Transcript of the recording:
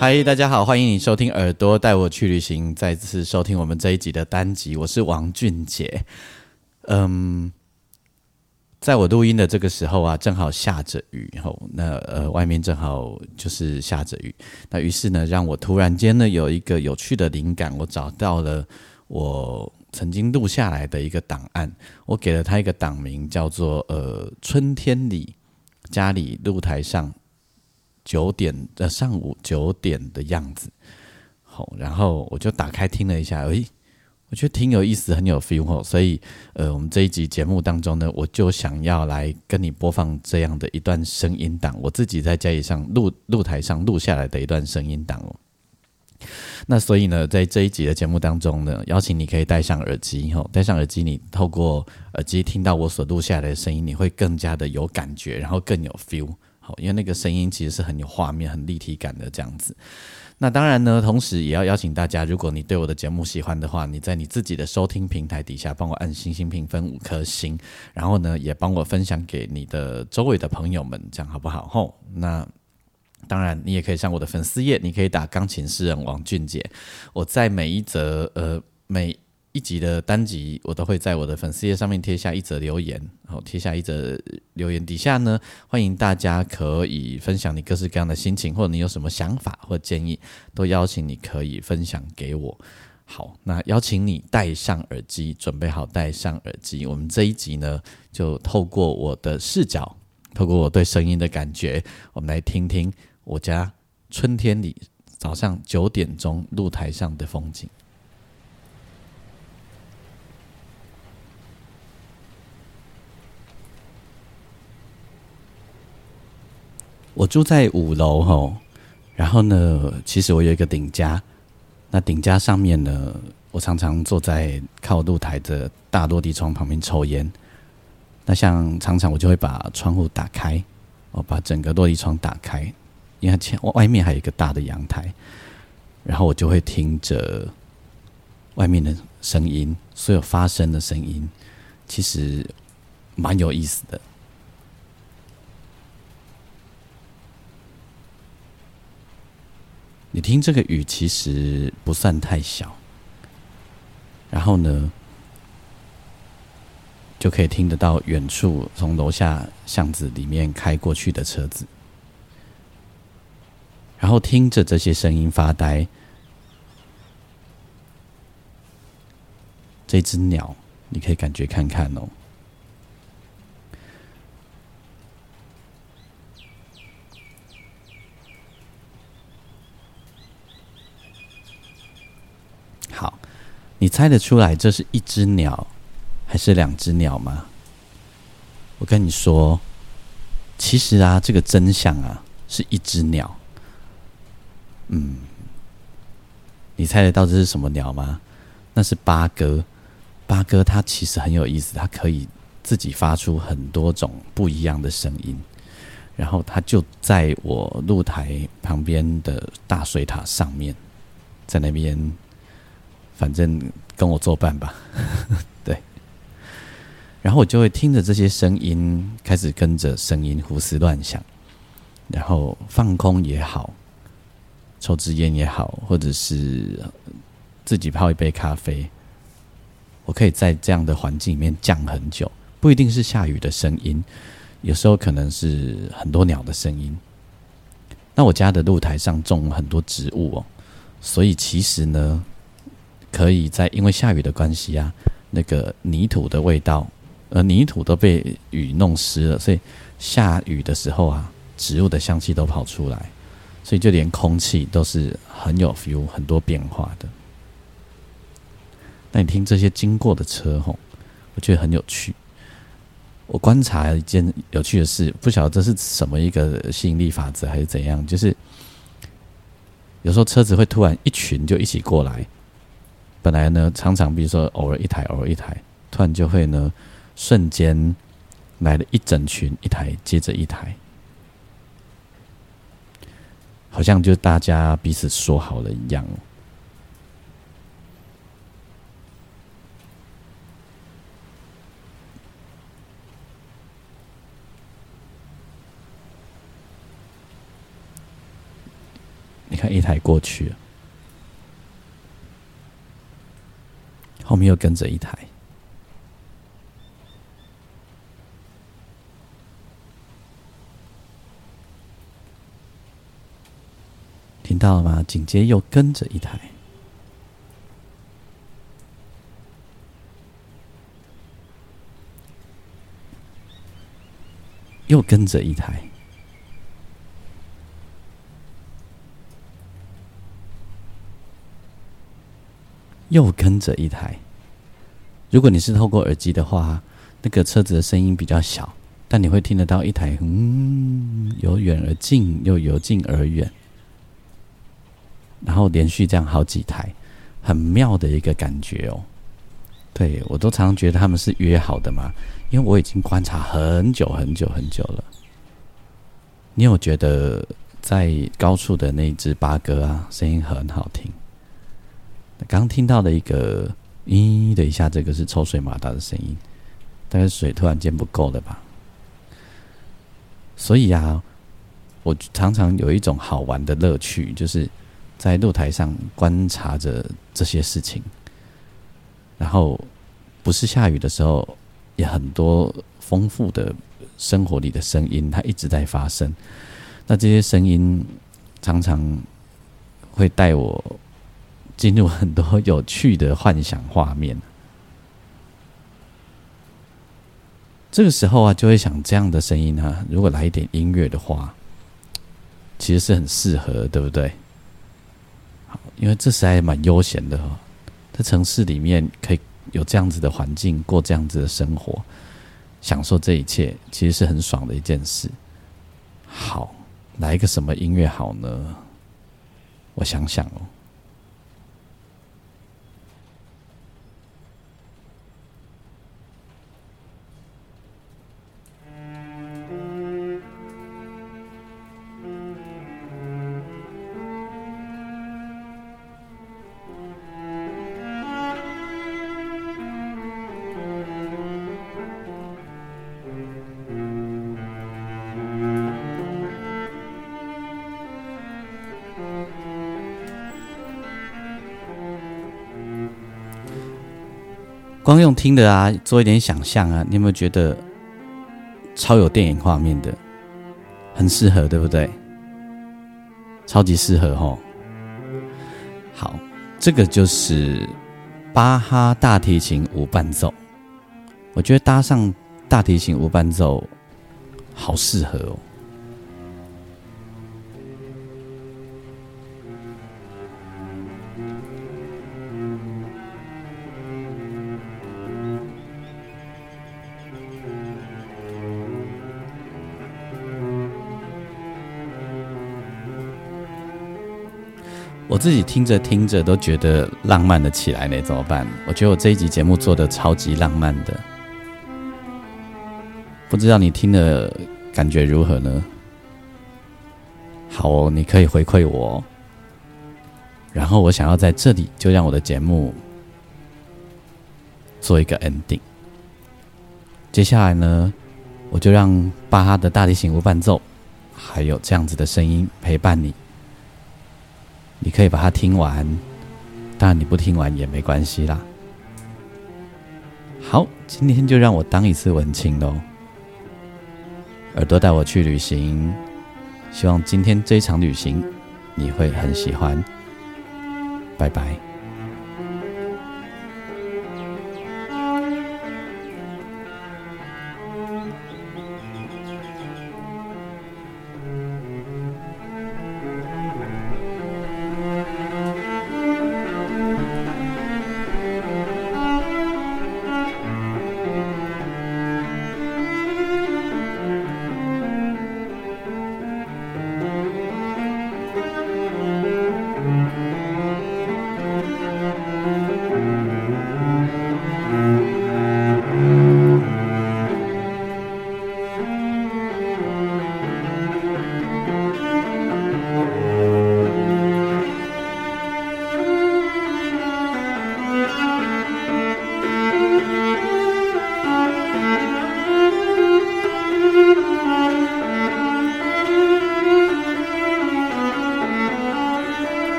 嗨，大家好，欢迎你收听《耳朵带我去旅行》，再次收听我们这一集的单集。我是王俊杰。嗯，在我录音的这个时候啊，正好下着雨，吼，那呃，外面正好就是下着雨。那于是呢，让我突然间呢有一个有趣的灵感，我找到了我曾经录下来的一个档案，我给了他一个档名，叫做“呃，春天里家里露台上”。九点呃上午九点的样子，好，然后我就打开听了一下，诶，我觉得挺有意思，很有 feel 哦，所以呃，我们这一集节目当中呢，我就想要来跟你播放这样的一段声音档，我自己在家里上录录台上录下来的一段声音档哦。那所以呢，在这一集的节目当中呢，邀请你可以戴上耳机，吼，戴上耳机，你透过耳机听到我所录下来的声音，你会更加的有感觉，然后更有 feel。因为那个声音其实是很有画面、很立体感的这样子。那当然呢，同时也要邀请大家，如果你对我的节目喜欢的话，你在你自己的收听平台底下帮我按星星评分五颗星，然后呢，也帮我分享给你的周围的朋友们，这样好不好？吼，那当然，你也可以上我的粉丝页，你可以打钢琴诗人王俊杰，我在每一则呃每。一集的单集，我都会在我的粉丝页上面贴下一则留言，然后贴下一则留言底下呢，欢迎大家可以分享你各式各样的心情，或者你有什么想法或建议，都邀请你可以分享给我。好，那邀请你戴上耳机，准备好戴上耳机。我们这一集呢，就透过我的视角，透过我对声音的感觉，我们来听听我家春天里早上九点钟露台上的风景。我住在五楼吼，然后呢，其实我有一个顶家，那顶家上面呢，我常常坐在靠露台的大落地窗旁边抽烟。那像常常我就会把窗户打开，我把整个落地窗打开，因为前外面还有一个大的阳台，然后我就会听着外面的声音，所有发生的声音，其实蛮有意思的。你听这个雨其实不算太小，然后呢，就可以听得到远处从楼下巷子里面开过去的车子，然后听着这些声音发呆。这只鸟，你可以感觉看看哦。你猜得出来这是一只鸟还是两只鸟吗？我跟你说，其实啊，这个真相啊是一只鸟。嗯，你猜得到这是什么鸟吗？那是八哥。八哥它其实很有意思，它可以自己发出很多种不一样的声音。然后它就在我露台旁边的大水塔上面，在那边。反正跟我作伴吧，对。然后我就会听着这些声音，开始跟着声音胡思乱想，然后放空也好，抽支烟也好，或者是自己泡一杯咖啡，我可以在这样的环境里面降很久。不一定是下雨的声音，有时候可能是很多鸟的声音。那我家的露台上种了很多植物哦，所以其实呢。可以在因为下雨的关系啊，那个泥土的味道，呃，泥土都被雨弄湿了，所以下雨的时候啊，植物的香气都跑出来，所以就连空气都是很有 feel，很多变化的。那你听这些经过的车吼，我觉得很有趣。我观察一件有趣的事，不晓得这是什么一个吸引力法则还是怎样，就是有时候车子会突然一群就一起过来，本来呢常常比如说偶尔一台，偶尔一台，突然就会呢瞬间来了一整群，一台接着一台，好像就大家彼此说好了一样。你看一台过去了，后面又跟着一台，听到了吗？紧接又跟着一台，又跟着一台。又跟着一台。如果你是透过耳机的话，那个车子的声音比较小，但你会听得到一台嗯由远而近，又由近而远，然后连续这样好几台，很妙的一个感觉哦。对我都常常觉得他们是约好的嘛，因为我已经观察很久很久很久了。你有觉得在高处的那只八哥啊，声音很好听？刚听到的一个咦的一下，这个是抽水马达的声音，大概水突然间不够了吧？所以啊，我常常有一种好玩的乐趣，就是在露台上观察着这些事情。然后不是下雨的时候，也很多丰富的生活里的声音，它一直在发生。那这些声音常常会带我。进入很多有趣的幻想画面，这个时候啊，就会想这样的声音啊，如果来一点音乐的话，其实是很适合，对不对？好，因为这时还蛮悠闲的哈，在城市里面可以有这样子的环境，过这样子的生活，享受这一切，其实是很爽的一件事。好，来一个什么音乐好呢？我想想哦。光用听的啊，做一点想象啊，你有没有觉得超有电影画面的，很适合，对不对？超级适合吼。好，这个就是巴哈大提琴无伴奏，我觉得搭上大提琴无伴奏，好适合哦。自己听着听着都觉得浪漫的起来呢，怎么办？我觉得我这一集节目做的超级浪漫的，不知道你听的感觉如何呢？好哦，你可以回馈我。然后我想要在这里就让我的节目做一个 ending。接下来呢，我就让巴哈的大提琴无伴奏，还有这样子的声音陪伴你。你可以把它听完，当然你不听完也没关系啦。好，今天就让我当一次文青喽。耳朵带我去旅行，希望今天这一场旅行你会很喜欢。拜拜。